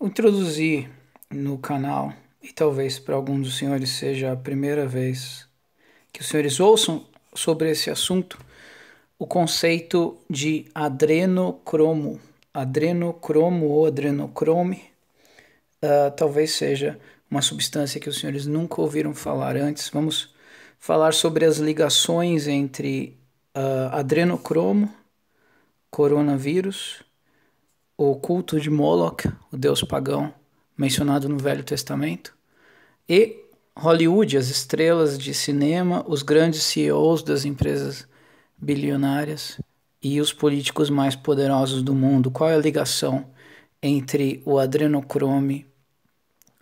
introduzir no canal, e talvez para alguns dos senhores seja a primeira vez que os senhores ouçam sobre esse assunto, o conceito de adrenocromo. Adrenocromo ou adrenocrome uh, talvez seja uma substância que os senhores nunca ouviram falar antes. Vamos falar sobre as ligações entre uh, adrenocromo, coronavírus, o culto de Moloch, o deus pagão mencionado no Velho Testamento, e Hollywood, as estrelas de cinema, os grandes CEOs das empresas bilionárias e os políticos mais poderosos do mundo. Qual é a ligação entre o adrenocrome,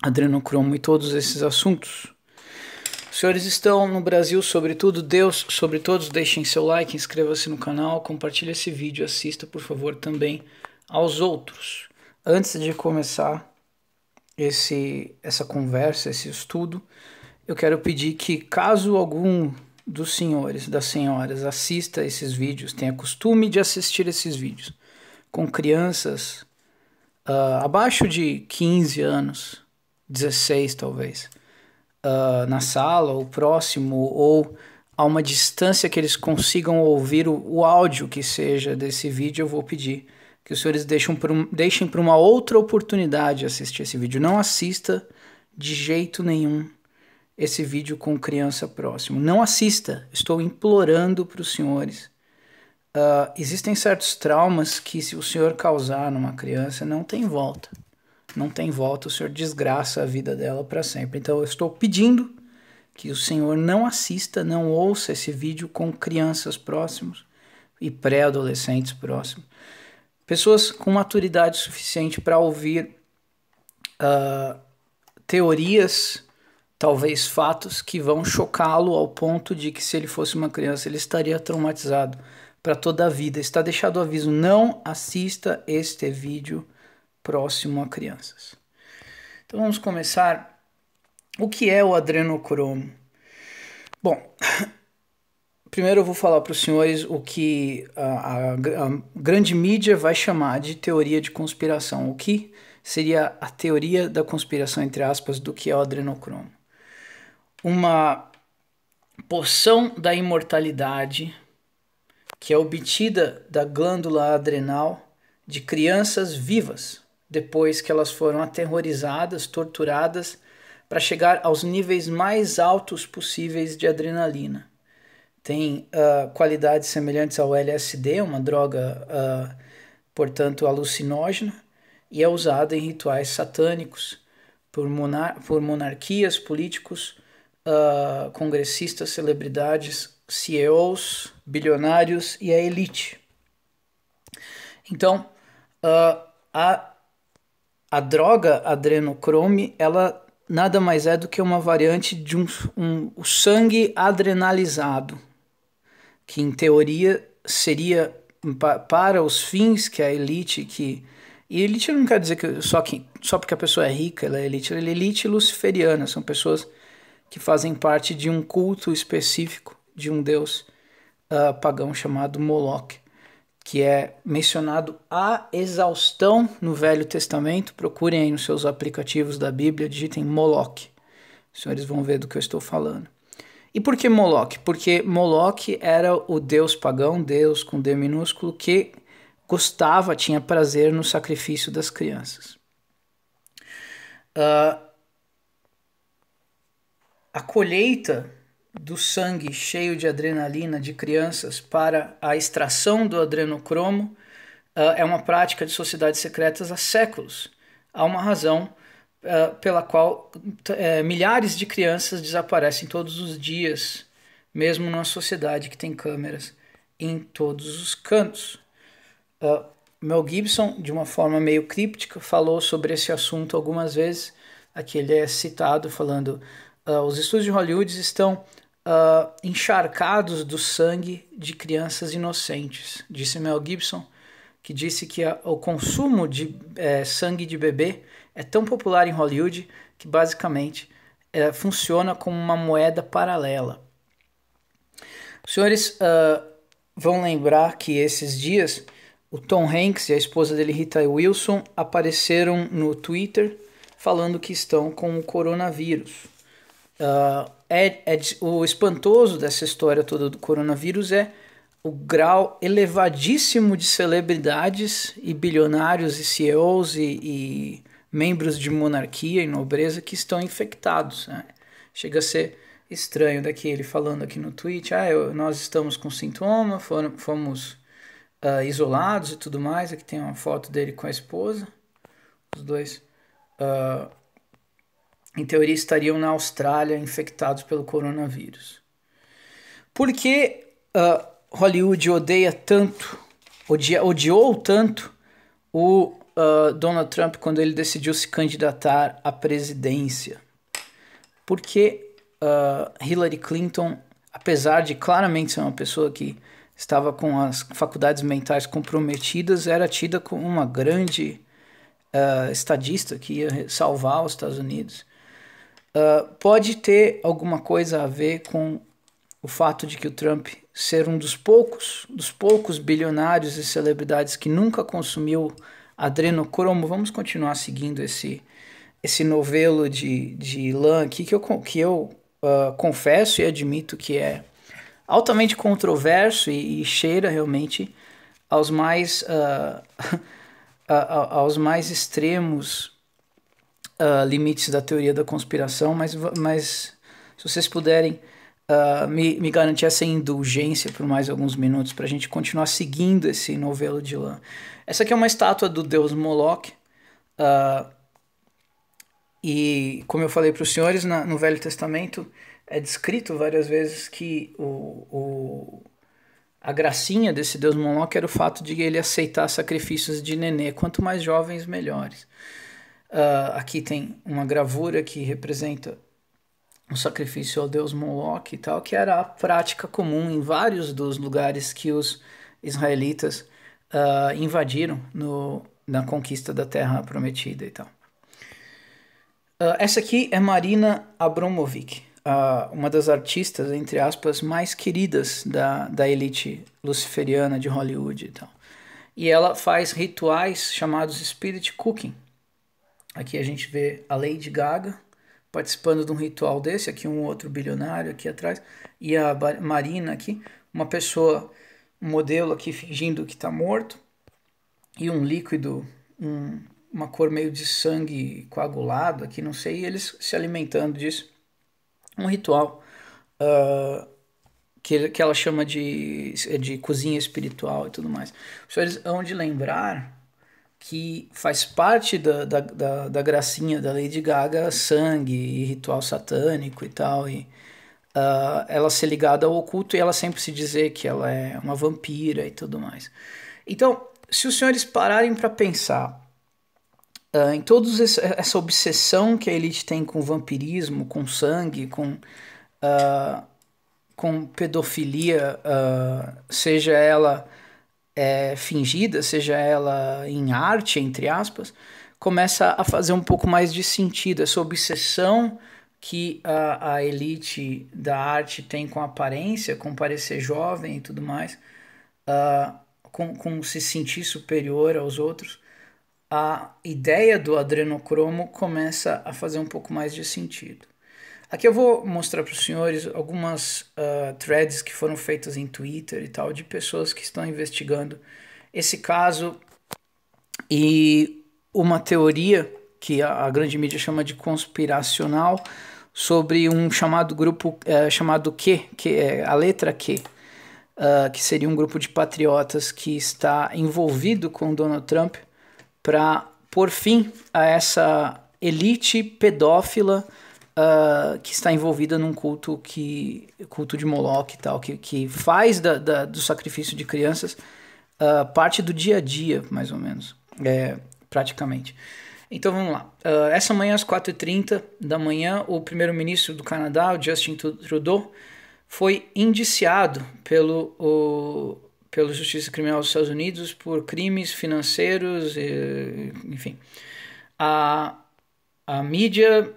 adrenocromo e todos esses assuntos? Os senhores estão no Brasil, sobretudo, Deus sobre todos, deixem seu like, inscreva-se no canal, compartilhe esse vídeo, assista por favor também aos outros. Antes de começar esse, essa conversa, esse estudo, eu quero pedir que, caso algum dos senhores, das senhoras, assista esses vídeos, tenha costume de assistir esses vídeos com crianças uh, abaixo de 15 anos, 16 talvez, uh, na sala ou próximo, ou a uma distância que eles consigam ouvir o, o áudio que seja desse vídeo, eu vou pedir que os senhores deixem para um, deixem uma outra oportunidade assistir esse vídeo. Não assista de jeito nenhum esse vídeo com criança próximo. Não assista. Estou implorando para os senhores. Uh, existem certos traumas que, se o senhor causar numa criança, não tem volta. Não tem volta. O senhor desgraça a vida dela para sempre. Então, eu estou pedindo que o senhor não assista, não ouça esse vídeo com crianças próximos e pré-adolescentes próximos pessoas com maturidade suficiente para ouvir uh, teorias, talvez fatos, que vão chocá-lo ao ponto de que, se ele fosse uma criança, ele estaria traumatizado para toda a vida. Está deixado o aviso: não assista este vídeo próximo a crianças. Então vamos começar. O que é o adrenocromo? Bom, Primeiro eu vou falar para os senhores o que a, a, a, grande mídia vai chamar de teoria de conspiração. O que seria a teoria da conspiração, entre aspas, do que é o adrenocromo? Uma porção da imortalidade que é obtida da glândula adrenal de crianças vivas, depois que elas foram aterrorizadas, torturadas, para chegar aos níveis mais altos possíveis de adrenalina tem uh, qualidades semelhantes ao LSD, uma droga, uh, portanto, alucinógena, e é usada em rituais satânicos por, monar por monarquias, políticos, uh, congressistas, celebridades, CEOs, bilionários e a elite. Então, a, a droga adrenocrome, ela nada mais é do que uma variante de um, um, o sangue adrenalizado, que em teoria seria para os fins que a elite que e elite não quer dizer que só que só porque a pessoa é rica ela é elite, ela é elite luciferiana, são pessoas que fazem parte de um culto específico de um deus uh, pagão chamado Moloch, que é mencionado a exaustão no Velho Testamento. Procurem aí nos seus aplicativos da Bíblia, digitem Moloch. Os senhores vão ver do que eu estou falando. E por que Moloch? Porque Moloch era o deus pagão, deus com D minúsculo, que gostava, tinha prazer no sacrifício das crianças. Uh, a colheita do sangue cheio de adrenalina de crianças para a extração do adrenocromo uh, é uma prática de sociedades secretas há séculos. Há uma razão pela qual uh, milhares de crianças desaparecem todos os dias, mesmo numa sociedade que tem câmeras em todos os cantos. Uh, Mel Gibson, de uma forma meio críptica, falou sobre esse assunto algumas vezes. Aqui ele é citado falando: uh, os estúdios de Hollywood estão uh, encharcados do sangue de crianças inocentes, disse Mel Gibson, que disse que a, o consumo de é, sangue de bebê é tão popular em Hollywood que basicamente é, funciona como uma moeda paralela. Os senhores uh, vão lembrar que esses dias o Tom Hanks e a esposa dele, Rita Wilson, apareceram no Twitter falando que estão com o coronavírus. Uh, é, é, o espantoso dessa história toda do coronavírus é o grau elevadíssimo de celebridades e bilionários e CEOs e, e membros de monarquia e nobreza que estão infectados. Né? Chega a ser estranho daqui ele falando aqui no tweet, ah, eu, nós estamos com sintoma, foram, fomos uh, isolados e tudo mais. Aqui tem uma foto dele com a esposa, os dois, uh, em teoria, estariam na Austrália infectados pelo coronavírus. Por que uh, Hollywood odeia tanto, odia, odiou tanto o uh, Donald Trump quando ele decidiu se candidatar à presidência. Porque uh, Hillary Clinton, apesar de claramente ser uma pessoa que estava com as faculdades mentais comprometidas, era tida como uma grande uh, estadista que ia salvar os Estados Unidos. Uh, pode ter alguma coisa a ver com o fato de que o Trump ser um dos poucos, dos poucos bilionários e celebridades que nunca consumiu adrenocromo. Vamos continuar seguindo esse esse novelo de, de lã aqui que eu, que eu uh, confesso e admito que é altamente controverso e, e cheira realmente aos mais uh, aos mais extremos uh, limites da teoria da conspiração, mas, mas se vocês puderem uh, me, me garantir essa indulgência por mais alguns minutos para a gente continuar seguindo esse novelo de lã. Essa aqui é uma estátua do deus Moloch. Uh, e, como eu falei para os senhores, na, no Velho Testamento é descrito várias vezes que o, o, a gracinha desse deus Moloch era o fato de ele aceitar sacrifícios de nenê. Quanto mais jovens, melhores. Uh, aqui tem uma gravura que representa o sacrifício ao deus Moloch e tal, que era a prática comum em vários dos lugares que os israelitas uh, invadiram no, na conquista da Terra Prometida e tal. Uh, essa aqui é Marina Abramovic, uh, uma das artistas, entre aspas, mais queridas da, da elite luciferiana de Hollywood e tal. E ela faz rituais chamados Spirit Cooking. Aqui a gente vê a Lady Gaga, participando de um ritual desse, aqui um outro bilionário aqui atrás, e a Marina aqui, uma pessoa, um modelo aqui fingindo que está morto, e um líquido, um, uma cor meio de sangue coagulado aqui, não sei, e eles se alimentando disso. Um ritual uh, que, que ela chama de, de cozinha espiritual e tudo mais. Os senhores hão de lembrar que faz parte da, da, da, da, gracinha da Lady Gaga sangue e ritual satânico e tal, e uh, ela ser ligada ao oculto e ela sempre se dizer que ela é uma vampira e tudo mais. Então, se os senhores pararem para pensar uh, em toda essa obsessão que a elite tem com vampirismo, com sangue, com, uh, com pedofilia, seja ela é, fingida, seja ela em arte, entre aspas, começa a fazer um pouco mais de sentido. Essa obsessão que a, a elite da arte tem com aparência, com parecer jovem e tudo mais, uh, com, com se sentir superior aos outros, a ideia do adrenocromo começa a fazer um pouco mais de sentido. Aqui eu vou mostrar para os senhores algumas uh, threads que foram feitas em Twitter e tal, de pessoas que estão investigando esse caso e uma teoria que a, a grande mídia chama de conspiracional sobre um chamado grupo uh, chamado Q, que é a letra Q, uh, que seria um grupo de patriotas que está envolvido com Donald Trump para pôr fim a essa elite pedófila uh, que está envolvida num culto que culto de Moloch e tal, que, que faz da, da do sacrifício de crianças uh, parte do dia a dia, mais ou menos, é, praticamente. Então vamos lá. Uh, essa manhã, às 4h30 da manhã, o primeiro-ministro do Canadá, Justin Trudeau, foi indiciado pelo, o, pelo Justiça Criminal dos Estados Unidos por crimes financeiros, e, enfim. A, a mídia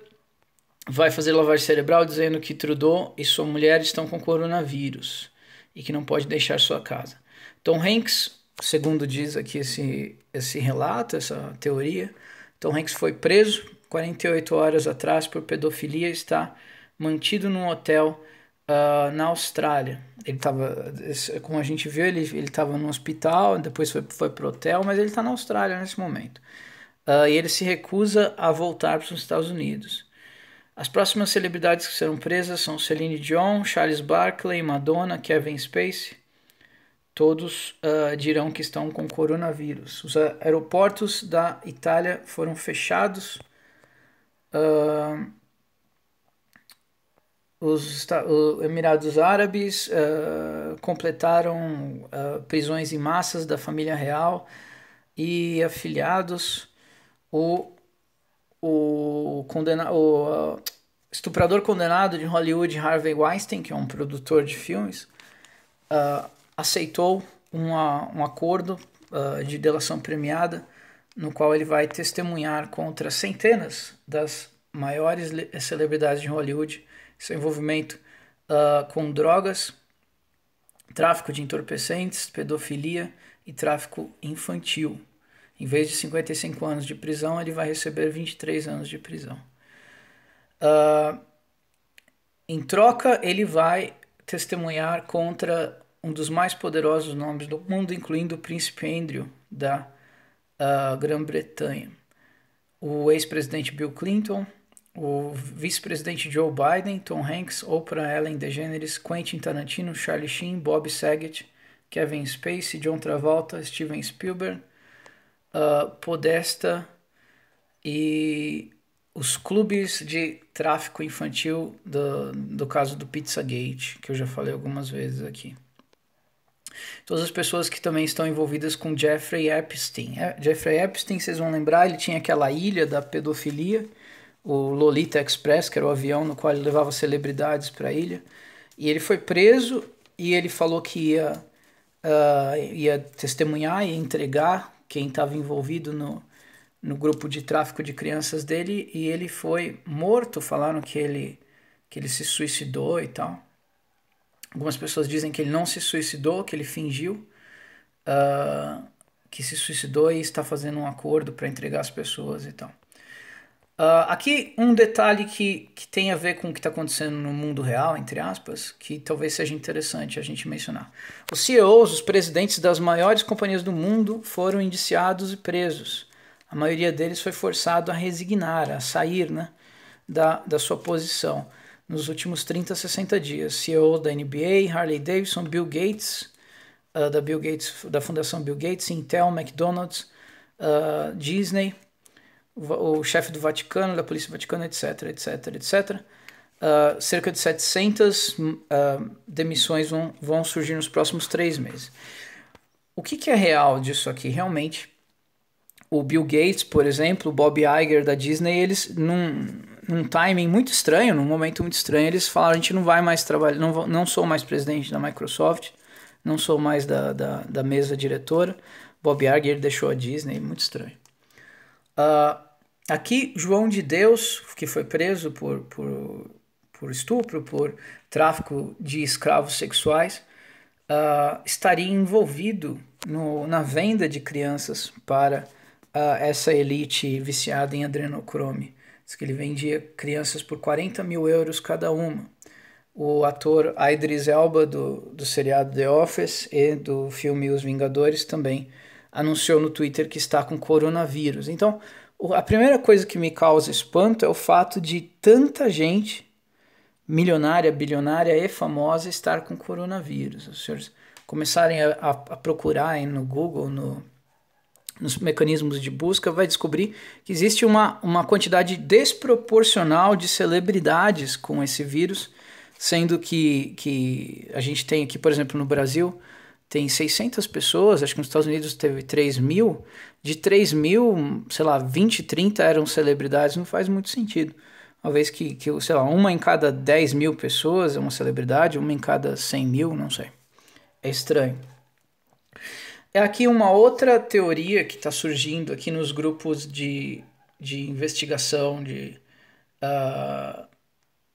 vai fazer lavagem cerebral dizendo que Trudeau e sua mulher estão com coronavírus e que não pode deixar sua casa. Tom Hanks segundo diz aqui esse, esse relato, essa teoria, Tom Hanks foi preso 48 horas atrás por pedofilia e está mantido num hotel uh, na Austrália. Ele estava, como a gente viu, ele estava no hospital, depois foi, foi para o hotel, mas ele está na Austrália nesse momento. Uh, e ele se recusa a voltar para os Estados Unidos. As próximas celebridades que serão presas são Celine Dion, Charles Barkley, Madonna, Kevin Spacey. Todos uh, dirão que estão com coronavírus. Os aeroportos da Itália foram fechados. Uh, os Emirados Árabes uh, completaram uh, prisões em massas da família real e afiliados. O, o, condena, o uh, estuprador condenado de Hollywood, Harvey Weinstein, que é um produtor de filmes, aceitou uma, um acordo de delação premiada no qual ele vai testemunhar contra centenas das maiores celebridades de Hollywood seu envolvimento uh, com drogas, tráfico de entorpecentes, pedofilia e tráfico infantil. Em vez de 55 anos de prisão, ele vai receber 23 anos de prisão. Uh, em troca, ele vai testemunhar contra um dos mais poderosos nomes do mundo, incluindo o príncipe Andrew da uh, Grã-Bretanha, o ex-presidente Bill Clinton, o vice-presidente Joe Biden, Tom Hanks, Oprah Ellen DeGeneres, Quentin Tarantino, Charlie Sheen, Bob Saget, Kevin Spacey, John Travolta, Steven Spielberg, uh, Podesta e os clubes de tráfico infantil do, do caso do Pizzagate, que eu já falei algumas vezes aqui. Todas as pessoas que também estão envolvidas com Jeffrey Epstein. É, Jeffrey Epstein, vocês vão lembrar, ele tinha aquela ilha da pedofilia o Lolita Express, que era o avião no qual ele levava celebridades para a ilha. E ele foi preso e ele falou que ia, uh, ia testemunhar e entregar quem estava envolvido no, no grupo de tráfico de crianças dele e ele foi morto. Falaram que ele, que ele se suicidou e tal. Algumas pessoas dizem que ele não se suicidou, que ele fingiu uh, que se suicidou e está fazendo um acordo para entregar as pessoas e tal. Uh, aqui um detalhe que, que tem a ver com o que está acontecendo no mundo real, entre aspas, que talvez seja interessante a gente mencionar. Os CEOs, os presidentes das maiores companhias do mundo foram indiciados e presos. A maioria deles foi forçado a resignar, a sair né, da, da sua posição nos últimos 30, 60 dias. CEO da NBA, Harley Davidson, Bill Gates, uh, da Bill Gates, da Fundação Bill Gates, Intel, McDonald's, uh, Disney o chefe do Vaticano, da Polícia Vaticana, etc, etc, etc. Uh, cerca de 700 uh, demissões vão, vão surgir nos próximos três meses. O que, que é real disso aqui? Realmente, o Bill Gates, por exemplo, o Bob Iger da Disney, eles num, num timing muito estranho, num momento muito estranho, eles falaram: a gente não vai mais trabalhar, não, não sou mais presidente da Microsoft, não sou mais da, da, da mesa diretora. Bob Iger deixou a Disney, muito estranho. Uh, Aqui, João de Deus, que foi preso por, por, por estupro, por tráfico de escravos sexuais, uh, estaria envolvido no, na venda de crianças para uh, essa elite viciada em adrenocrome. Diz que ele vendia crianças por 40 mil euros cada uma. O ator Idris Elba, do, do seriado The Office e do filme Os Vingadores, também anunciou no Twitter que está com coronavírus. Então, a primeira coisa que me causa espanto é o fato de tanta gente milionária, bilionária e famosa estar com coronavírus. Os senhores começarem a, a, a procurar no Google, no, nos mecanismos de busca, vai descobrir que existe uma, uma quantidade desproporcional de celebridades com esse vírus, sendo que, que a gente tem aqui, por exemplo, no Brasil, tem 600 pessoas, acho que nos Estados Unidos teve 3 mil, de 3 mil, sei lá, 20, 30 eram celebridades, não faz muito sentido. Uma vez que, que, sei lá, uma em cada 10 mil pessoas é uma celebridade, uma em cada 100 mil, não sei. É estranho. É aqui uma outra teoria que está surgindo aqui nos grupos de, de investigação, de uh,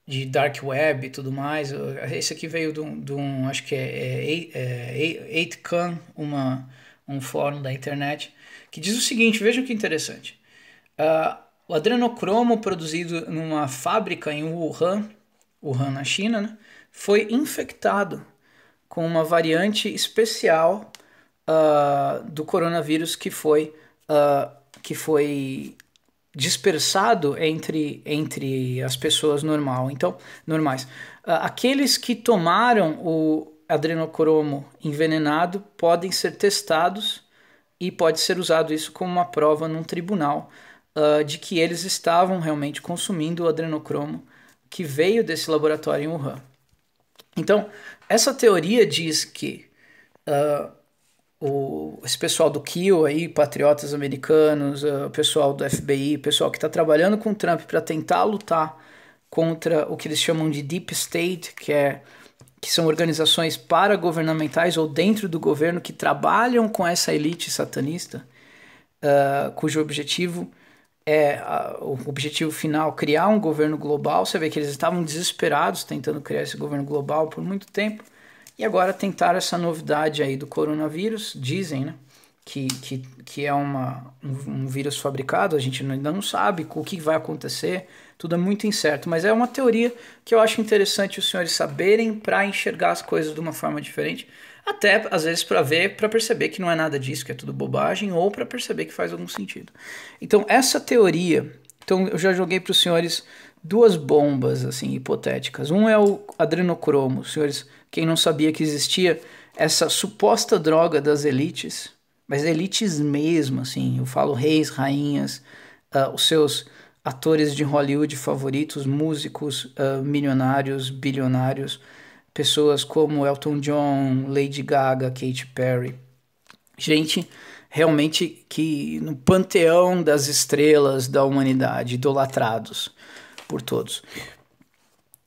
de dark web e tudo mais. Esse aqui veio de um, de um acho que é, é, é 8chan, uma, um fórum da internet, que diz o seguinte: vejam que interessante. Uh, o adrenocromo produzido numa fábrica em Wuhan, Wuhan na China, né, foi infectado com uma variante especial uh, do coronavírus que foi, uh, que foi dispersado entre, entre as pessoas normal. Então, normais. aqueles que tomaram o adrenocromo envenenado podem ser testados e pode ser usado isso como uma prova num tribunal uh, de que eles estavam realmente consumindo o adrenocromo que veio desse laboratório em Wuhan. Então, essa teoria diz que uh, o, esse pessoal do Kiel aí, patriotas americanos, o uh, pessoal do FBI, pessoal que está trabalhando com o Trump para tentar lutar contra o que eles chamam de Deep State, que é que são organizações paragovernamentais ou dentro do governo que trabalham com essa elite satanista, uh, cujo objetivo é o objetivo final criar um governo global. Você vê que eles estavam desesperados tentando criar esse governo global por muito tempo e agora tentaram essa novidade aí do coronavírus, dizem, né? Que, que, que é uma, um, um vírus fabricado, a gente ainda não sabe o que vai acontecer, tudo é muito incerto, mas é uma teoria que eu acho interessante os senhores saberem para enxergar as coisas de uma forma diferente, até às vezes para ver, para perceber que não é nada disso, que é tudo bobagem, ou para perceber que faz algum sentido. Então, essa teoria, então eu já joguei para os senhores duas bombas assim hipotéticas. Um é o adrenocromo, senhores, quem não sabia que existia essa suposta droga das elites, mas elites mesmo, assim, eu falo reis, rainhas, uh, os seus atores de Hollywood favoritos, músicos uh, milionários, bilionários, pessoas como Elton John, Lady Gaga, Katy Perry. Gente realmente que no panteão das estrelas da humanidade, idolatrados por todos.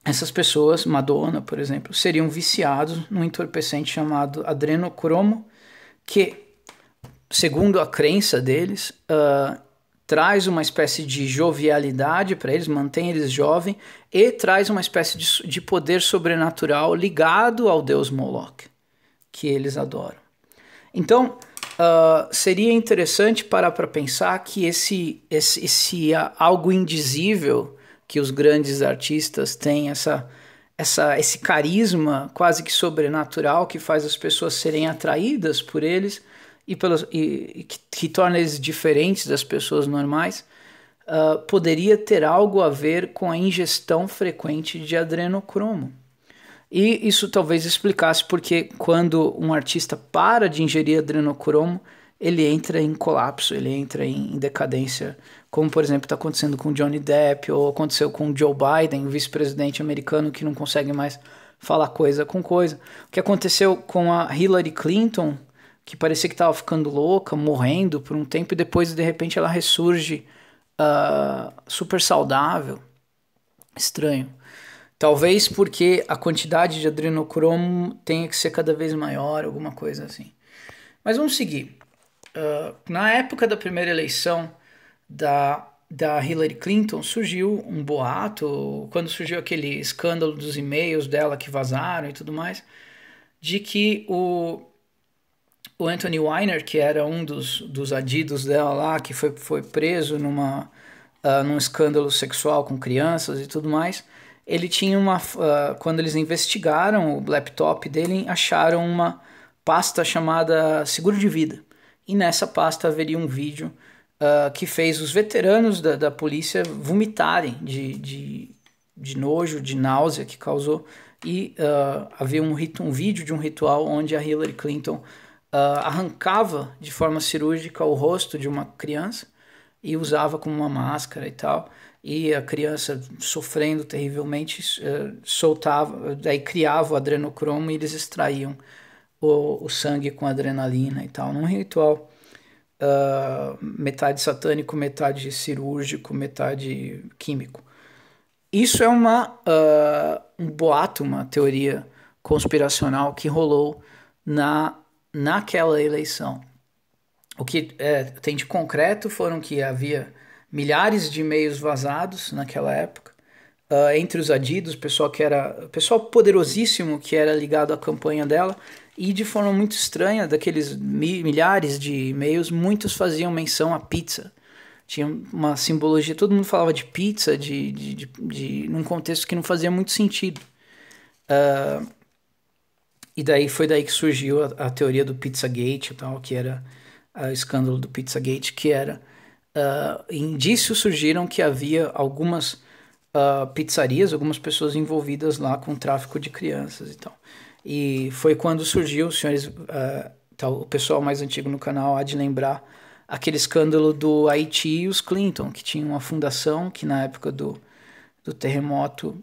Essas pessoas, Madonna, por exemplo, seriam viciados num entorpecente chamado adrenocromo, que, segundo a crença deles, uh, traz uma espécie de jovialidade para eles, mantém eles jovens e traz uma espécie de, de poder sobrenatural ligado ao deus Moloch, que eles adoram. Então, uh, seria interessante parar para pensar que esse, esse, esse uh, algo indizível que os grandes artistas têm, essa, essa, esse carisma quase que sobrenatural que faz as pessoas serem atraídas por eles, e, pelos, e, e que, que, torna eles diferentes das pessoas normais, uh, poderia ter algo a ver com a ingestão frequente de adrenocromo. E isso talvez explicasse porque quando um artista para de ingerir adrenocromo, ele entra em colapso, ele entra em decadência, como por exemplo está acontecendo com Johnny Depp ou aconteceu com Joe Biden, o vice-presidente americano que não consegue mais falar coisa com coisa. O que aconteceu com a Hillary Clinton que parecia que estava ficando louca, morrendo por um tempo e depois de repente ela ressurge uh, super saudável. Estranho. Talvez porque a quantidade de adrenocromo tenha que ser cada vez maior, alguma coisa assim. Mas vamos seguir. Uh, na época da primeira eleição da, da Hillary Clinton, surgiu um boato, quando surgiu aquele escândalo dos e-mails dela que vazaram e tudo mais, de que o o Anthony Weiner, que era um dos, dos adidos dela lá, que foi, foi preso numa, uh, num escândalo sexual com crianças e tudo mais, ele tinha uma. Uh, quando eles investigaram o laptop dele, acharam uma pasta chamada Seguro de Vida. E nessa pasta haveria um vídeo uh, que fez os veteranos da, da polícia vomitarem de, de, de nojo, de náusea que causou. E havia um, um vídeo de um ritual onde a Hillary Clinton uh, arrancava de forma cirúrgica o rosto de uma criança e usava como uma máscara e tal. E a criança sofrendo terrivelmente uh, soltava, daí criava o adrenocromo e eles extraíam o, o sangue com adrenalina e tal, num ritual uh, metade satânico, metade cirúrgico, metade químico. Isso é uma, uh, um boato, uma teoria conspiracional que rolou na naquela eleição. O que é, tem de concreto foram que havia milhares de e-mails vazados naquela época, uh, entre os adidos, pessoal que era pessoal poderosíssimo que era ligado à campanha dela, E de forma muito estranha, daqueles milhares de e-mails, muitos faziam menção à pizza. Tinha uma simbologia, todo mundo falava de pizza, de, de, de, de num contexto que não fazia muito sentido. Uh, e daí foi daí que surgiu a, a teoria do Pizzagate e tal, que era o escândalo do Pizzagate, que era uh, indícios surgiram que havia algumas uh, pizzarias, algumas pessoas envolvidas lá com tráfico de crianças e tal. E foi quando surgiu, os senhores, uh, tal, o pessoal mais antigo no canal há de lembrar aquele escândalo do Haiti e os Clinton, que tinha uma fundação que na época do, do terremoto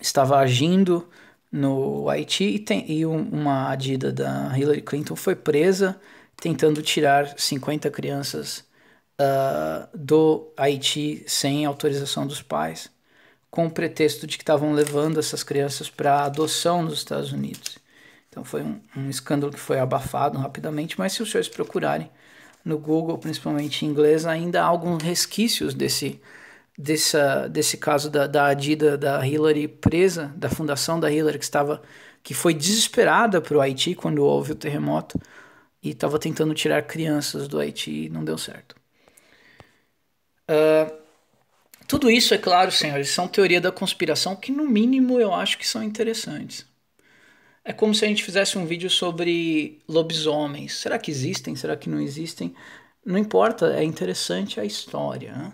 estava agindo no Haiti e, tem, e uma adida da Hillary Clinton foi presa tentando tirar 50 crianças uh, do Haiti sem autorização dos pais, com o pretexto de que estavam levando essas crianças para adoção nos Estados Unidos. Então foi um, um, escândalo que foi abafado rapidamente, mas se os senhores procurarem no Google, principalmente em inglês, ainda há alguns resquícios desse, dessa, desse caso da, da Adida da Hillary presa, da fundação da Hillary, que estava que foi desesperada para o Haiti quando houve o terremoto e estava tentando tirar crianças do Haiti e não deu certo. Uh, tudo isso, é claro, senhores, são teoria da conspiração que, no mínimo, eu acho que são interessantes. É como se a gente fizesse um vídeo sobre lobisomens. Será que existem? Será que não existem? Não importa, é interessante a história. Né?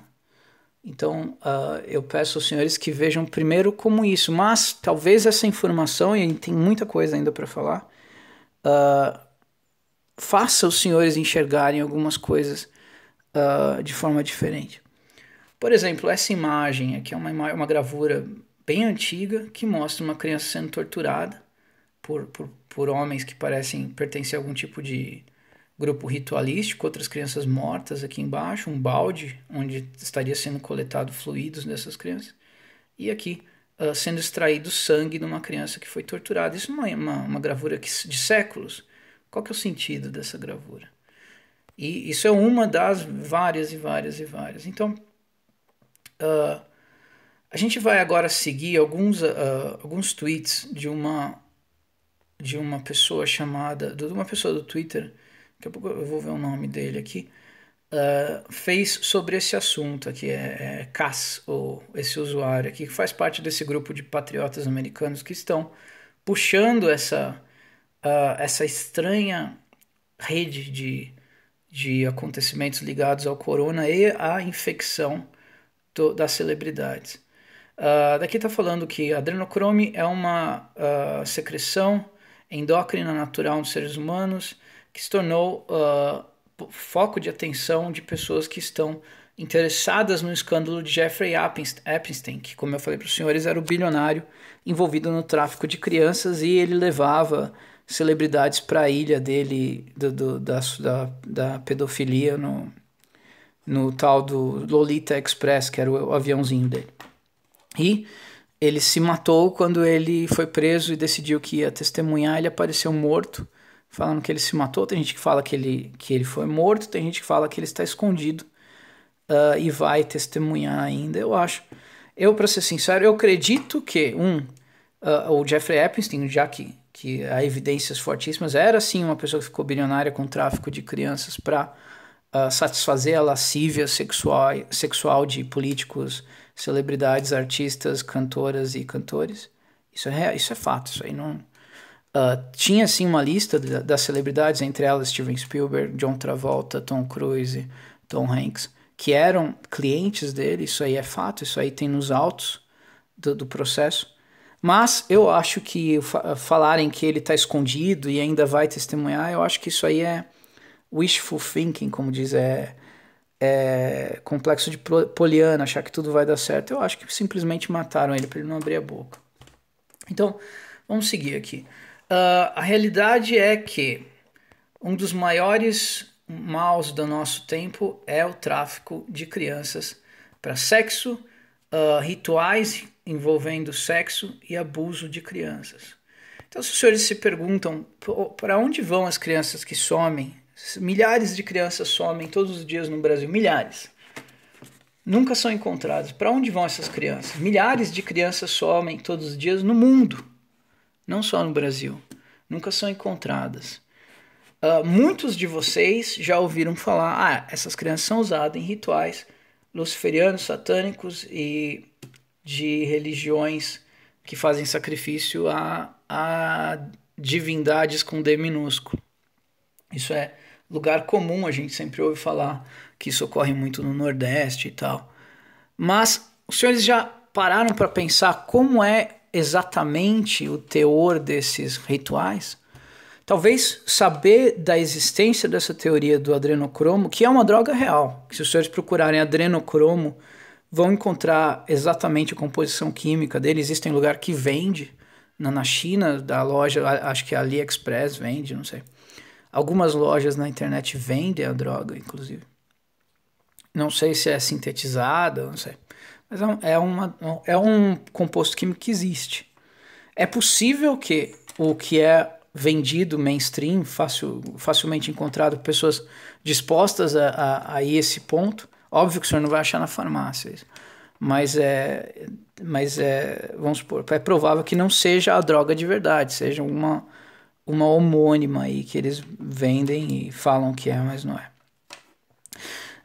Então, uh, eu peço aos senhores que vejam primeiro como isso, mas talvez essa informação, e tem muita coisa ainda para falar, uh, faça os senhores enxergarem algumas coisas uh, de forma diferente. Por exemplo, essa imagem aqui é uma, uma gravura bem antiga que mostra uma criança sendo torturada por, por, por homens que parecem pertencer a algum tipo de grupo ritualístico, outras crianças mortas aqui embaixo, um balde onde estaria sendo coletado fluidos dessas crianças, e aqui uh, sendo extraído sangue de uma criança que foi torturada. Isso é uma, uma gravura que, de séculos. Qual que é o sentido dessa gravura? E isso é uma das várias e várias e várias. Então, Uh, a gente vai agora seguir alguns, uh, alguns tweets de uma de uma pessoa chamada de uma pessoa do Twitter daqui a pouco eu vou ver o nome dele aqui uh, fez sobre esse assunto aqui é, é Cass ou esse usuário aqui que faz parte desse grupo de patriotas americanos que estão puxando essa uh, essa estranha rede de, de acontecimentos ligados ao corona e à infecção do, das celebridades. Uh, daqui está falando que adrenocrome é uma uh, secreção endócrina natural nos seres humanos que se tornou uh, foco de atenção de pessoas que estão interessadas no escândalo de Jeffrey Epstein, que, como eu falei para os senhores, era o bilionário envolvido no tráfico de crianças e ele levava celebridades para a ilha dele do, do, da, da, da pedofilia no, no tal do Lolita Express, que era o, aviãozinho dele. E ele se matou quando ele foi preso e decidiu que ia testemunhar. Ele apareceu morto, falando que ele se matou. Tem gente que fala que ele, que ele foi morto, tem gente que fala que ele está escondido uh, e vai testemunhar ainda. Eu acho. Eu, para ser sincero, eu acredito que, um, uh, o Jeffrey Epstein, já que, que há evidências fortíssimas, era sim uma pessoa que ficou bilionária com tráfico de crianças para uh, satisfazer a lascívia sexual, sexual de políticos, celebridades, artistas, cantoras e cantores. Isso é, isso é fato, isso aí não... Uh, tinha sim uma lista das celebridades, entre elas Steven Spielberg, John Travolta, Tom Cruise, Tom Hanks, que eram clientes dele, isso aí é fato, isso aí tem nos autos do, do processo. Mas eu acho que falarem que ele está escondido e ainda vai testemunhar, eu acho que isso aí é, wishful thinking, como diz, é, é complexo de Poliana, achar que tudo vai dar certo. Eu acho que simplesmente mataram ele para ele não abrir a boca. Então, vamos seguir aqui. Uh, a realidade é que um dos maiores maus do nosso tempo é o tráfico de crianças para sexo, uh, rituais envolvendo sexo e abuso de crianças. Então, se os senhores se perguntam para onde vão as crianças que somem Milhares de crianças somem todos os dias no Brasil, milhares. Nunca são encontradas. Para onde vão essas crianças? Milhares de crianças somem todos os dias no mundo, não só no Brasil. nunca são encontradas. Uh, muitos de vocês já ouviram falar, ah, essas crianças são usadas em rituais luciferianos, satânicos e de religiões que fazem sacrifício a, a divindades com D minúsculo. Isso é lugar comum, a gente sempre ouve falar que isso ocorre muito no Nordeste e tal. Mas os senhores já pararam para pensar como é exatamente o teor desses rituais? Talvez saber da existência dessa teoria do adrenocromo, que é uma droga real, se os senhores procurarem adrenocromo, vão encontrar exatamente a composição química dele. Existe um lugar que vende, na China, da loja, acho que a AliExpress vende, não sei. Algumas lojas na internet vendem a droga, inclusive. Não sei se é sintetizada, não sei. Mas é, é, uma, é um composto químico que existe. É possível que o que é vendido mainstream, facil, facilmente encontrado por pessoas dispostas a, a, a esse ponto, óbvio que o senhor não vai achar na farmácia isso. Mas é, mas é, vamos supor, é provável que não seja a droga de verdade, seja uma, uma homônima aí que eles vendem e falam que é, mas não é.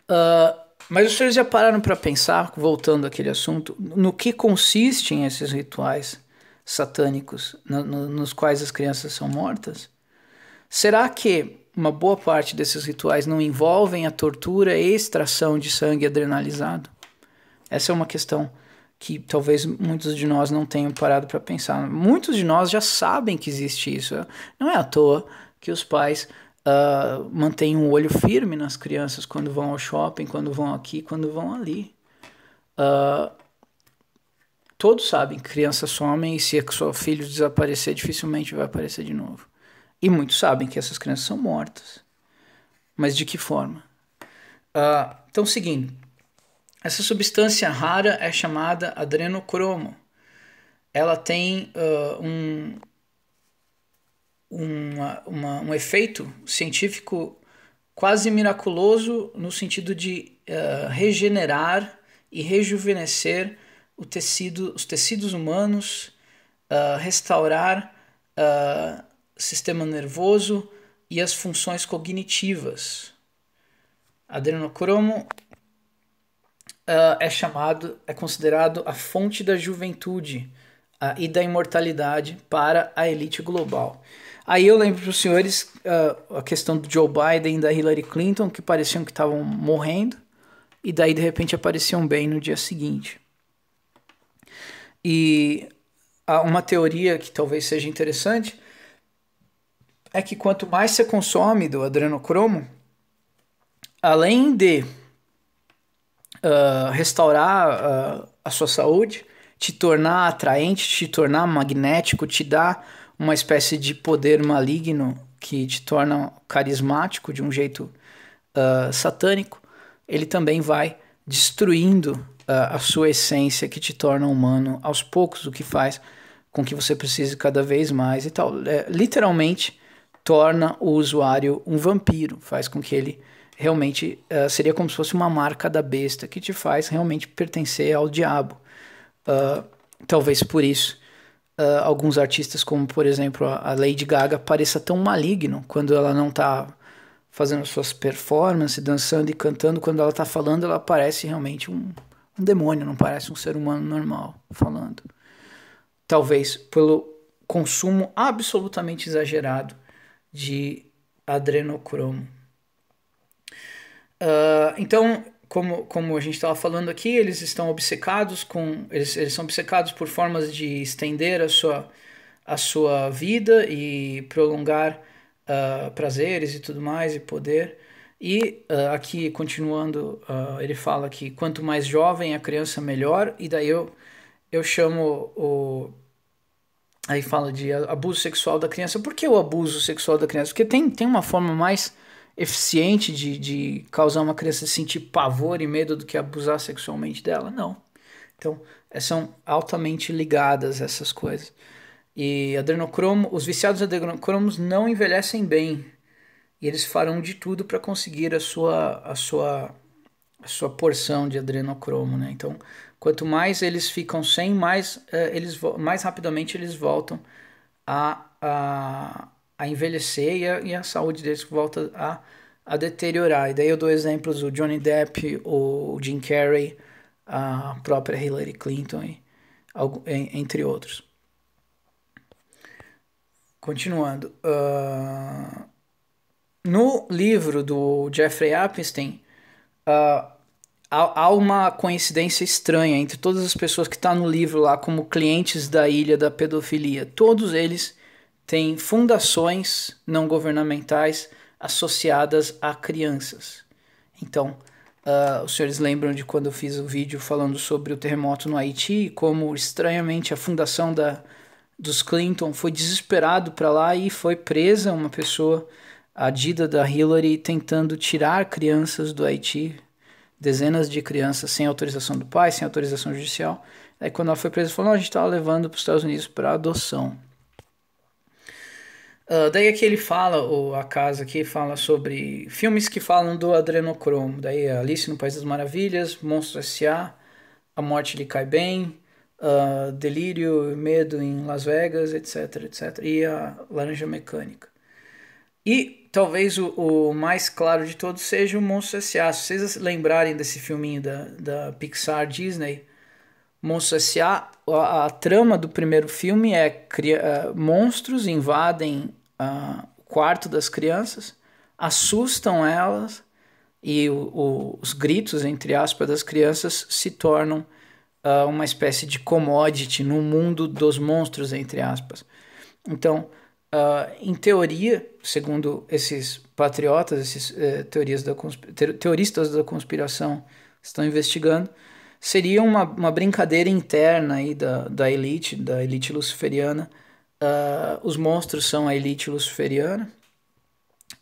Uh, mas os senhores já pararam para pensar, voltando àquele assunto, no que consistem esses rituais satânicos no, no, nos quais as crianças são mortas? Será que uma boa parte desses rituais não envolvem a tortura e extração de sangue adrenalizado? Essa é uma questão que talvez muitos de nós não tenham parado para pensar. Muitos de nós já sabem que existe isso. Não é à toa que os pais uh, mantêm um olho firme nas crianças quando vão ao shopping, quando vão aqui, quando vão ali. Uh, todos sabem que crianças somem e se o seu filho desaparecer, dificilmente vai aparecer de novo. E muitos sabem que essas crianças são mortas. Mas de que forma? Uh, então, seguindo, essa substância rara é chamada adrenocromo. Ela tem uh, um, uma, um efeito científico quase miraculoso no sentido de uh, regenerar e rejuvenescer o tecido, os tecidos humanos, uh, restaurar uh, sistema nervoso e as funções cognitivas. Adrenocromo uh, é chamado, é considerado a fonte da juventude uh, e da imortalidade para a elite global. Aí eu lembro para os senhores uh, a questão do Joe Biden e da Hillary Clinton, que pareciam que estavam morrendo, e daí de repente apareciam bem no dia seguinte. E uma teoria que talvez seja interessante é que quanto mais você consome do adrenocromo, além de restaurar uh, a sua saúde, te tornar atraente, te tornar magnético, te dar uma espécie de poder maligno que te torna carismático de um jeito uh, satânico, ele também vai destruindo a sua essência que te torna humano aos poucos, o que faz com que você precise cada vez mais e tal. É, literalmente torna o usuário um vampiro, faz com que ele realmente uh, seria como se fosse uma marca da besta que te faz realmente pertencer ao diabo. Uh, talvez por isso uh, alguns artistas, como por exemplo a Lady Gaga, pareça tão maligno quando ela não está fazendo suas performances, dançando e cantando. Quando ela está falando, ela parece realmente um, um demônio, não parece um ser humano normal falando. Talvez pelo consumo absolutamente exagerado de adrenocromo. Uh, então, como, como a gente estava falando aqui, eles estão obcecados com. Eles, eles são obcecados por formas de estender a sua, a sua vida e prolongar uh, prazeres e tudo mais, e poder. E uh, aqui, continuando, ele fala que quanto mais jovem a criança, melhor. E daí eu, eu chamo o. Aí fala de abuso sexual da criança. Por que o abuso sexual da criança? Porque tem, tem uma forma mais eficiente de, de causar uma criança sentir pavor e medo do que abusar sexualmente dela? Não. Então, é, são altamente ligadas essas coisas. E adrenocromo, os viciados adrenocromos não envelhecem bem. E eles farão de tudo para conseguir a sua, a, sua, a sua porção de adrenocromo. Né? Então, quanto mais eles ficam sem, mais, uh, eles, mais rapidamente eles voltam a, a a envelhecer e a, e a saúde deles volta a, a deteriorar. E daí eu dou exemplos do Johnny Depp, o Jim Carrey, a própria Hillary Clinton, e, entre outros. Continuando. Uh, no livro do Jeffrey Epstein, uh, há, há, uma coincidência estranha entre todas as pessoas que estão tá no livro lá como clientes da ilha da pedofilia. Todos eles têm fundações não governamentais associadas a crianças. Então, uh, os senhores lembram de quando eu fiz o vídeo falando sobre o terremoto no Haiti, como estranhamente a fundação da, dos Clinton foi desesperado para lá e foi presa uma pessoa, a Dida da Hillary, tentando tirar crianças do Haiti, dezenas de crianças sem autorização do pai, sem autorização judicial. Aí quando ela foi presa, falou: não, a gente estava levando para os Estados Unidos para adoção. Uh, daí aqui ele fala, ou a casa aqui fala sobre filmes que falam do adrenocromo. Daí Alice no País das Maravilhas, Monstro S.A., A Morte lhe cai bem, uh, Delírio, Medo em Las Vegas, etc, etc. E a Laranja Mecânica. E talvez o, o mais claro de todos seja o Monstro S.A. Se vocês lembrarem desse filminho da, da Pixar Disney, Monstro S.A., a, a, trama do primeiro filme é cria, uh, monstros invadem uh, o quarto das crianças, assustam elas e o, o, os gritos, entre aspas, das crianças se tornam uh, uma espécie de commodity no mundo dos monstros, entre aspas. Então, uh, em teoria, segundo esses patriotas, esses uh, teorias da teoristas da conspiração estão investigando, seria uma, uma brincadeira interna aí da, da elite, da elite luciferiana. Uh, os monstros são a elite luciferiana.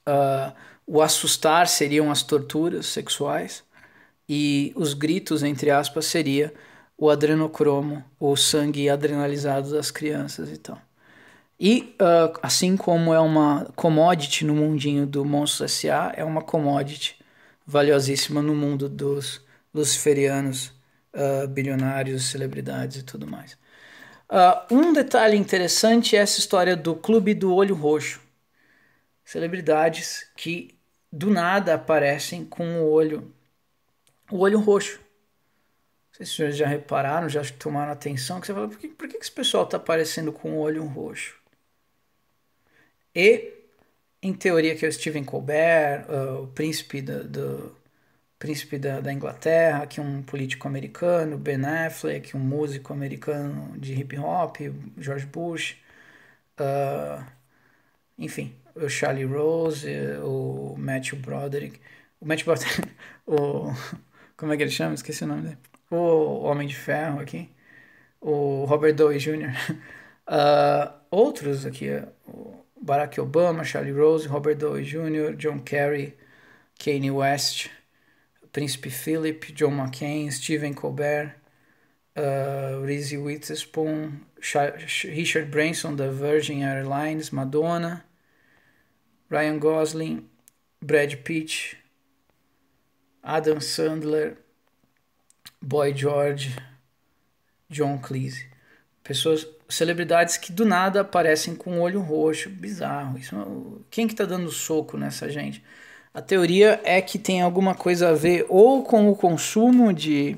Uh, o assustar seriam as torturas sexuais. E os gritos, entre aspas, seria o adrenocromo, o sangue adrenalizado das crianças e tal. E uh, assim como é uma commodity no mundinho do Monstros S.A., é uma commodity valiosíssima no mundo dos luciferianos, bilionários, celebridades e tudo mais. Uh, um detalhe interessante é essa história do Clube do Olho Roxo. Celebridades que do nada aparecem com o olho, o olho roxo sei se senhores já repararam, já tomaram atenção, que você fala, por que, por que esse pessoal está aparecendo com o olho roxo? E, em teoria, que é o Stephen Colbert, uh, o príncipe, da, do, príncipe da, da, Inglaterra, que um político americano, Ben Affleck, um músico americano de hip hop, George Bush, uh, enfim, o Charlie Rose, o Matthew Broderick, o Matthew Broderick, o, como é que ele chama? Esqueci o nome dele o Homem de Ferro aqui, o Robert Downey Jr., uh, outros aqui, Barack Obama, Charlie Rose, Robert Downey Jr., John Kerry, Kanye West, Príncipe Philip, John McCain, Stephen Colbert, uh, Reese Witherspoon, Richard Branson da Virgin Airlines, Madonna, Ryan Gosling, Brad Pitt, Adam Sandler, Boy George, John Cleese. Pessoas, celebridades que do nada aparecem com olho roxo, bizarro. Isso, quem que tá dando soco nessa gente? A teoria é que tem alguma coisa a ver ou com o consumo de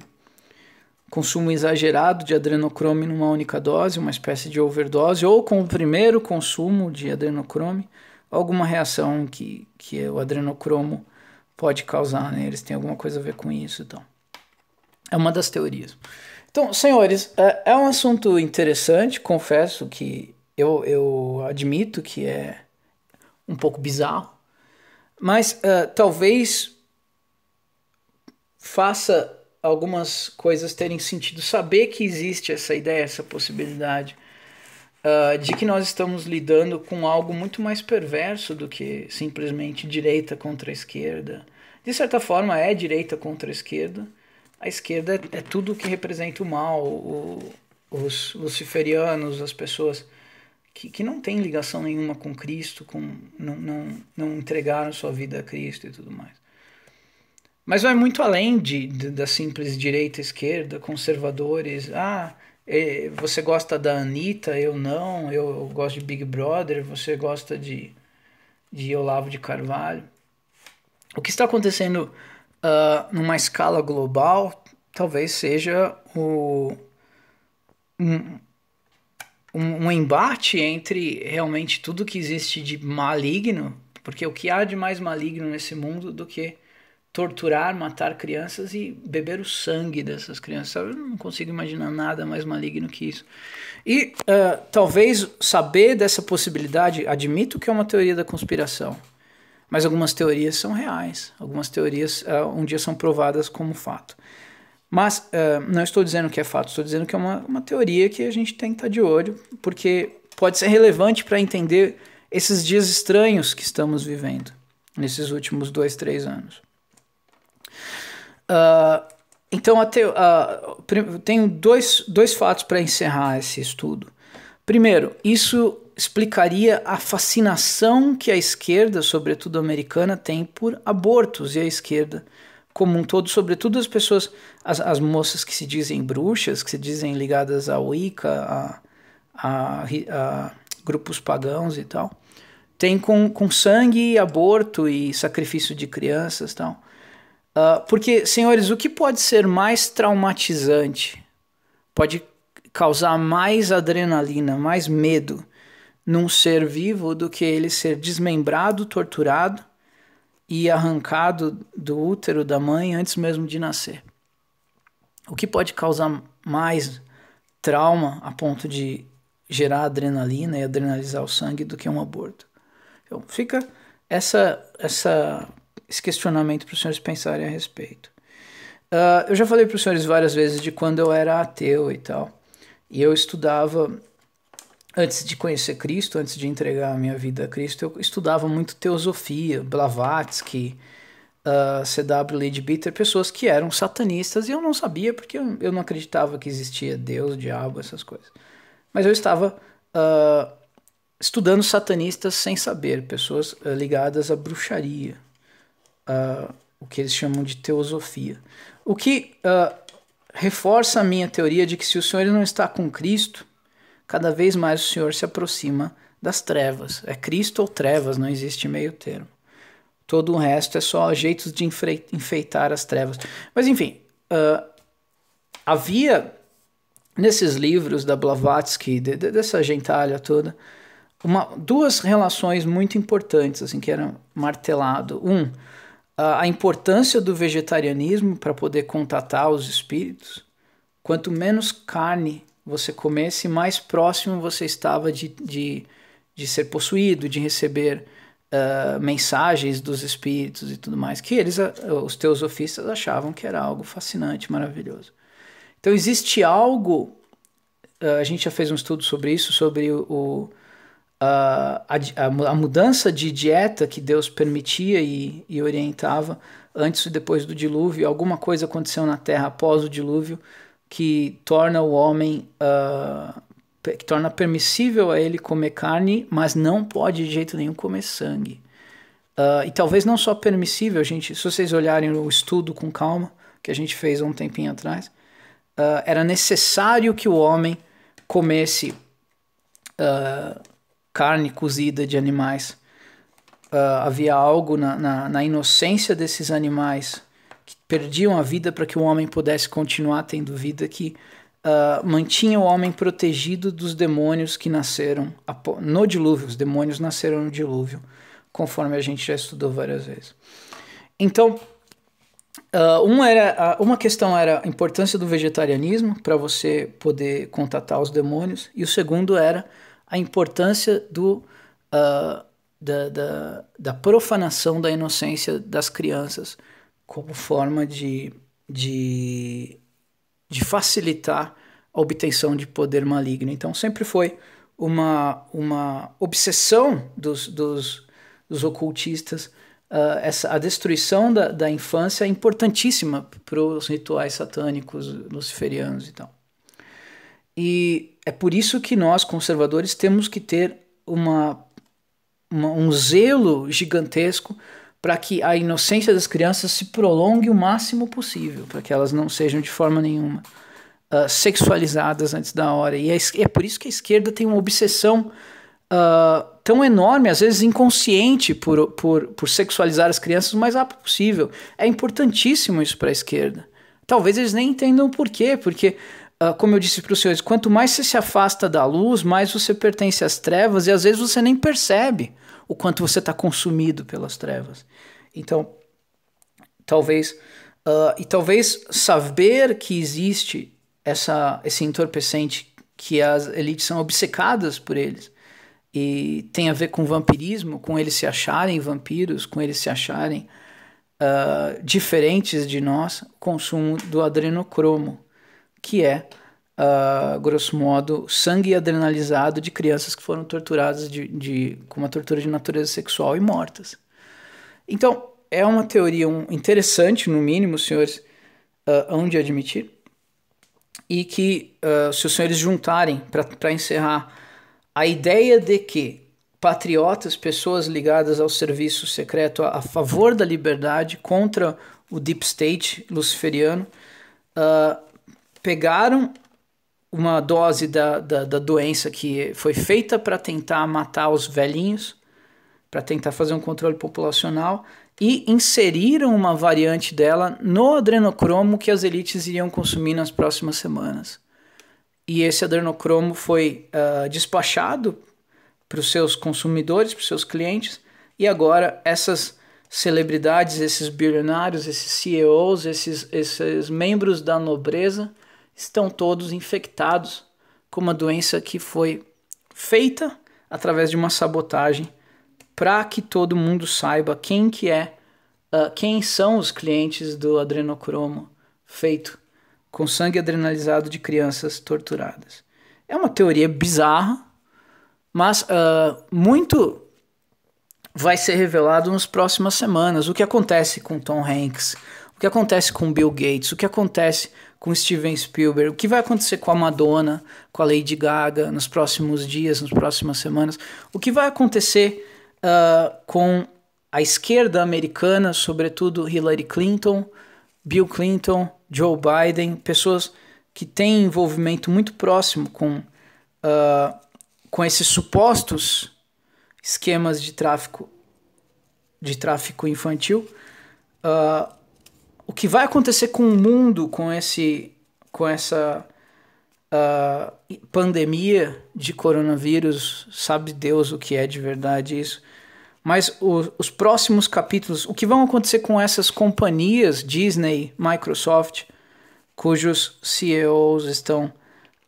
consumo exagerado de adrenocrome numa única dose, uma espécie de overdose, ou com o primeiro consumo de adrenocrome, alguma reação que, que o adrenocromo pode causar neles, né? tem alguma coisa a ver com isso então. É uma das teorias. Então, senhores, é, é um assunto interessante, confesso que eu, eu admito que é um pouco bizarro, mas uh, talvez faça algumas coisas terem sentido. Saber que existe essa ideia, essa possibilidade uh, de que nós estamos lidando com algo muito mais perverso do que simplesmente direita contra esquerda. De certa forma, é direita contra esquerda, a esquerda é, é tudo que representa o mal, o, os luciferianos, as pessoas que, que não têm ligação nenhuma com Cristo, com, não, não, não entregaram sua vida a Cristo e tudo mais. Mas vai muito além de, de da simples direita esquerda, conservadores. Ah, É, você gosta da Anitta, eu não. Eu, eu gosto de Big Brother, você gosta de, de Olavo de Carvalho. O que está acontecendo uh, numa escala global talvez seja o, um, um, embate entre realmente tudo que existe de maligno, porque o que há de mais maligno nesse mundo do que torturar, matar crianças e beber o sangue dessas crianças. Eu não consigo imaginar nada mais maligno que isso. E uh, talvez saber dessa possibilidade, admito que é uma teoria da conspiração, mas algumas teorias são reais, algumas teorias uh, um dia são provadas como fato. Mas uh, não estou dizendo que é fato, estou dizendo que é uma, uma teoria que a gente tem que estar de olho, porque pode ser relevante para entender esses dias estranhos que estamos vivendo nesses últimos dois, três anos. Uh, então, até, uh, tenho dois, dois fatos para encerrar esse estudo. Primeiro, isso explicaria a fascinação que a esquerda, sobretudo americana, tem por abortos e a esquerda como um todo, sobretudo as pessoas, as, as moças que se dizem bruxas, que se dizem ligadas à Wicca, a, a, a grupos pagãos e tal, tem com, com sangue, aborto e sacrifício de crianças e tal. Uh, porque, senhores, o que pode ser mais traumatizante, pode causar mais adrenalina, mais medo num ser vivo do que ele ser desmembrado, torturado e arrancado do útero da mãe antes mesmo de nascer. O que pode causar mais trauma a ponto de gerar adrenalina e adrenalizar o sangue do que um aborto? Então, fica essa, essa, esse questionamento para os senhores pensarem a respeito. Uh, eu já falei para os senhores várias vezes de quando eu era ateu e tal. E eu estudava antes de conhecer Cristo, antes de entregar a minha vida a Cristo, eu estudava muito teosofia, Blavatsky, uh, C.W. Leadbeater, pessoas que eram satanistas e eu não sabia porque eu, eu não acreditava que existia Deus, diabo, essas coisas. Mas eu estava uh, estudando satanistas sem saber, pessoas uh, ligadas à bruxaria, o que eles chamam de teosofia. O que reforça a minha teoria de que se o Senhor não está com Cristo, cada vez mais o Senhor se aproxima das trevas. É Cristo ou trevas, não existe meio termo. Todo o resto é só jeitos de enfeitar as trevas. Mas enfim, uh, havia nesses livros da Blavatsky, de, de, dessa gentalha toda, uma, duas relações muito importantes assim que eram martelado. Um, a importância do vegetarianismo para poder contatar os espíritos. Quanto menos carne você comesse, mais próximo você estava de, de, de ser possuído, de receber uh, mensagens dos espíritos e tudo mais, que eles, uh, os teosofistas, achavam que era algo fascinante, maravilhoso. Então existe algo, uh, a gente já fez um estudo sobre isso, sobre o, a, a, a, mudança de dieta que Deus permitia e, e orientava antes e depois do dilúvio, alguma coisa aconteceu na Terra após o dilúvio, que torna o homem uh, que torna permissível a ele comer carne, mas não pode de jeito nenhum comer sangue. Uh, e talvez não só permissível, gente, se vocês olharem o estudo com calma, que a gente fez há um tempinho atrás, uh, era necessário que o homem comesse carne cozida de animais. havia algo na, na, na inocência desses animais perdiam a vida para que o homem pudesse continuar tendo vida, que uh, mantinha o homem protegido dos demônios que nasceram no dilúvio. Os demônios nasceram no dilúvio, conforme a gente já estudou várias vezes. Então, uh, uma, era, uh, uma questão era a importância do vegetarianismo para você poder contatar os demônios, e o segundo era a importância do. Uh, da, da, da profanação da inocência das crianças como forma de, de, de facilitar a obtenção de poder maligno. Então sempre foi uma, uma obsessão dos, dos, dos ocultistas. Uh, essa, a destruição da, da infância é importantíssima para os rituais satânicos luciferianos e tal. E é por isso que nós, conservadores, temos que ter uma, uma um zelo gigantesco para que a inocência das crianças se prolongue o máximo possível, para que elas não sejam de forma nenhuma uh, sexualizadas antes da hora. E é, é, por isso que a esquerda tem uma obsessão uh, tão enorme, às vezes inconsciente, por, por, por sexualizar as crianças o mais rápido possível. É importantíssimo isso para a esquerda. Talvez eles nem entendam o porquê, porque, uh, como eu disse para os senhores, quanto mais você se afasta da luz, mais você pertence às trevas e às vezes você nem percebe o quanto você está consumido pelas trevas. Então, talvez. Uh, e talvez saber que existe essa, esse entorpecente que as elites são obcecadas por eles e tem a ver com vampirismo, com eles se acharem vampiros, com eles se acharem uh, diferentes de nós, consumo do adrenocromo, que é, uh, grosso modo, sangue adrenalizado de crianças que foram torturadas de, de, com uma tortura de natureza sexual e mortas. Então, é uma teoria interessante, no mínimo, senhores, uh, hão de admitir, e que, uh, se os senhores juntarem, para encerrar, a ideia de que patriotas, pessoas ligadas ao serviço secreto a, a favor da liberdade contra o deep state luciferiano, uh, pegaram uma dose da, da, da, doença que foi feita para tentar matar os velhinhos, para tentar fazer um controle populacional, e inseriram uma variante dela no adrenocromo que as elites iriam consumir nas próximas semanas. E esse adrenocromo foi uh, despachado para os seus consumidores, para os seus clientes, e agora essas celebridades, esses bilionários, esses CEOs, esses, esses membros da nobreza estão todos infectados com uma doença que foi feita através de uma sabotagem para que todo mundo saiba quem que é, uh, quem são os clientes do adrenocromo feito com sangue adrenalizado de crianças torturadas. É uma teoria bizarra, mas uh, muito vai ser revelado nas próximas semanas. O que acontece com Tom Hanks, o que acontece com Bill Gates, o que acontece com Steven Spielberg, o que vai acontecer com a Madonna, com a Lady Gaga nos próximos dias, nas próximas semanas, o que vai acontecer uh, com a esquerda americana, sobretudo Hillary Clinton, Bill Clinton, Joe Biden, pessoas que têm envolvimento muito próximo com uh, com esses supostos esquemas de tráfico de tráfico infantil, uh, o que vai acontecer com o mundo com esse com essa uh, pandemia de coronavírus, sabe Deus o que é de verdade isso. Mas o, os próximos capítulos, o que vão acontecer com essas companhias, Disney, Microsoft, cujos CEOs estão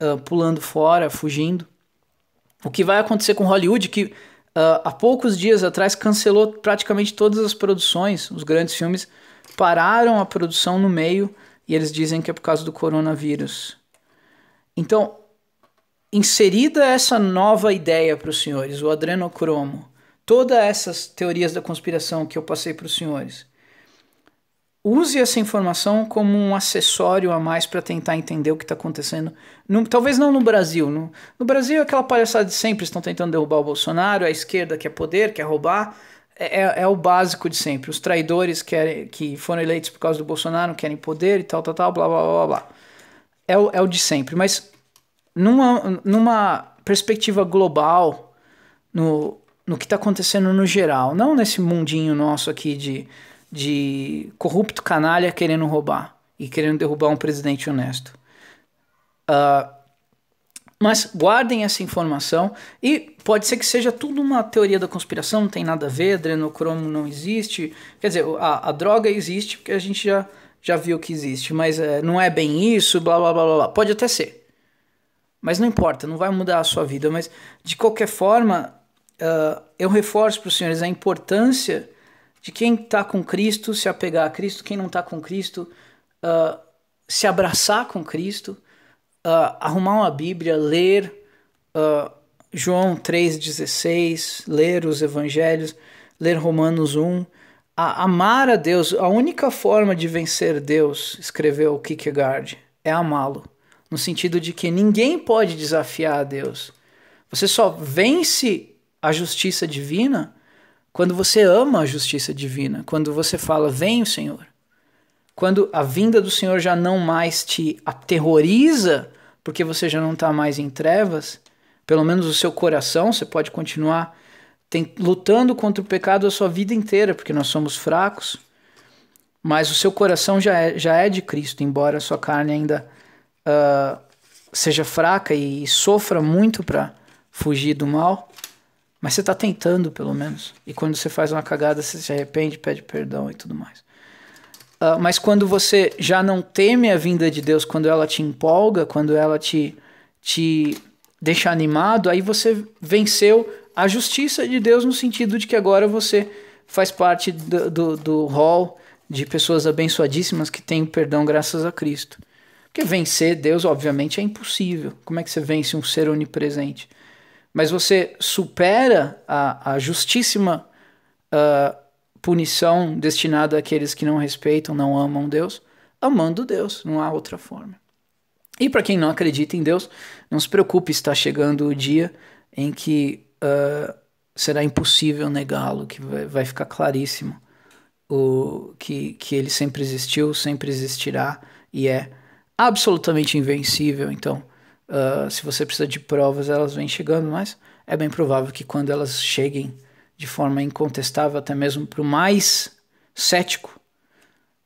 uh, pulando fora, fugindo, o que vai acontecer com Hollywood, que uh, há poucos dias atrás cancelou praticamente todas as produções, os grandes filmes pararam a produção no meio e eles dizem que é por causa do coronavírus. Então, inserida essa nova ideia para os senhores, o adrenocromo, todas essas teorias da conspiração que eu passei para os senhores, use essa informação como um acessório a mais para tentar entender o que está acontecendo. No, talvez não no Brasil. No, no Brasil é aquela palhaçada de sempre, estão tentando derrubar o Bolsonaro, a esquerda quer poder, quer roubar. É, é, é o básico de sempre. Os traidores querem, que foram eleitos por causa do Bolsonaro querem poder e tal, tal, tal, blá, blá, blá, blá. É o, é o de sempre. Mas numa, numa perspectiva global, no, no que está acontecendo no geral, não nesse mundinho nosso aqui de de corrupto canalha querendo roubar e querendo derrubar um presidente honesto. Uh, mas guardem essa informação e pode ser que seja tudo uma teoria da conspiração, não tem nada a ver, adrenocromo não existe. Quer dizer, a, a droga existe porque a gente já, já viu que existe, mas é, não é bem isso, blá blá blá blá. Pode até ser. Mas não importa, não vai mudar a sua vida. Mas de qualquer forma, uh, eu reforço para os senhores a importância de quem está com Cristo se apegar a Cristo, quem não está com Cristo uh, se abraçar com Cristo, uh, arrumar uma Bíblia, ler uh, João 3,16, ler os Evangelhos, ler Romanos 1, a, amar a Deus. A única forma de vencer Deus, escreveu Kierkegaard, é amá-lo. No sentido de que ninguém pode desafiar a Deus. Você só vence a justiça divina quando você ama a justiça divina, quando você fala, vem o Senhor. Quando a vinda do Senhor já não mais te aterroriza, porque você já não está mais em trevas, pelo menos o seu coração, você pode continuar tem, lutando contra o pecado a sua vida inteira, porque nós somos fracos, mas o seu coração já é, já é de Cristo, embora a sua carne ainda uh, seja fraca e, e sofra muito para fugir do mal. Mas você está tentando, pelo menos. E quando você faz uma cagada, você se arrepende, pede perdão e tudo mais. Uh, mas quando você já não teme a vinda de Deus, quando ela te empolga, quando ela te, te deixa animado, aí você venceu a justiça de Deus no sentido de que agora você faz parte do, do, do hall de pessoas abençoadíssimas que têm perdão graças a Cristo. Porque vencer Deus, obviamente, é impossível. Como é que você vence um ser onipresente? Mas você supera a, a justíssima uh, punição destinada àqueles que não respeitam, não amam Deus, amando Deus, não há outra forma. E para quem não acredita em Deus, não se preocupe, está chegando o dia em que uh, será impossível negá-lo, que vai, vai, ficar claríssimo o, que, que ele sempre existiu, sempre existirá e é absolutamente invencível. Então, uh, se você precisa de provas, elas vêm chegando, mas é bem provável que quando elas cheguem de forma incontestável, até mesmo para o mais cético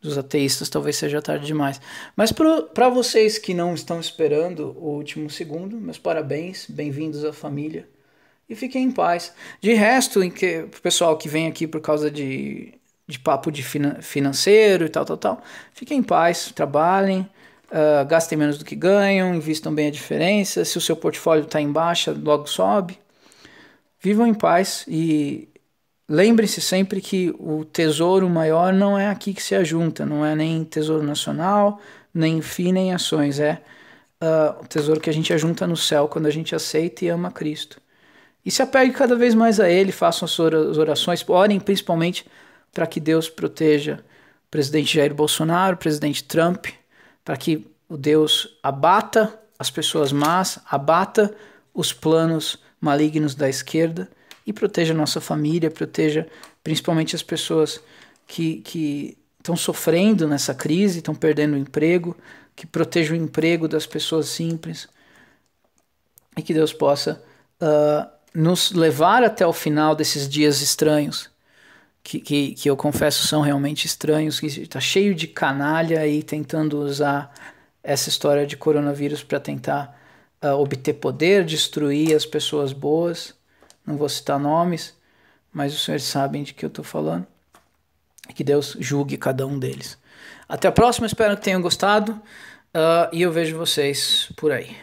dos ateístas, talvez seja tarde demais. Mas para vocês que não estão esperando o último segundo, meus parabéns, bem-vindos à família e fiquem em paz. De resto, em que o pessoal que vem aqui por causa de, de papo de finan financeiro e tal, tal, tal, fiquem em paz, trabalhem. Uh, gastem menos do que ganham, invistam bem a diferença. Se o seu portfólio está em baixa, logo sobe. Vivam em paz e lembrem-se sempre que o tesouro maior não é aqui que se ajunta, não é nem tesouro nacional, nem FI, nem ações, é uh, o tesouro que a gente ajunta no céu quando a gente aceita e ama Cristo. E se apegue cada vez mais a Ele, façam as orações, orem principalmente para que Deus proteja o presidente Jair Bolsonaro, o presidente Trump, para que o Deus abata as pessoas más, abata os planos malignos da esquerda e proteja nossa família, proteja principalmente as pessoas que, que estão sofrendo nessa crise, estão perdendo o emprego, que proteja o emprego das pessoas simples e que Deus possa uh, nos levar até o final desses dias estranhos, que, que, que eu confesso são realmente estranhos, que está cheio de canalha aí tentando usar essa história de coronavírus para tentar uh, obter poder, destruir as pessoas boas. Não vou citar nomes, mas os senhores sabem de que eu estou falando. Que Deus julgue cada um deles. Até a próxima, espero que tenham gostado uh, e eu vejo vocês por aí.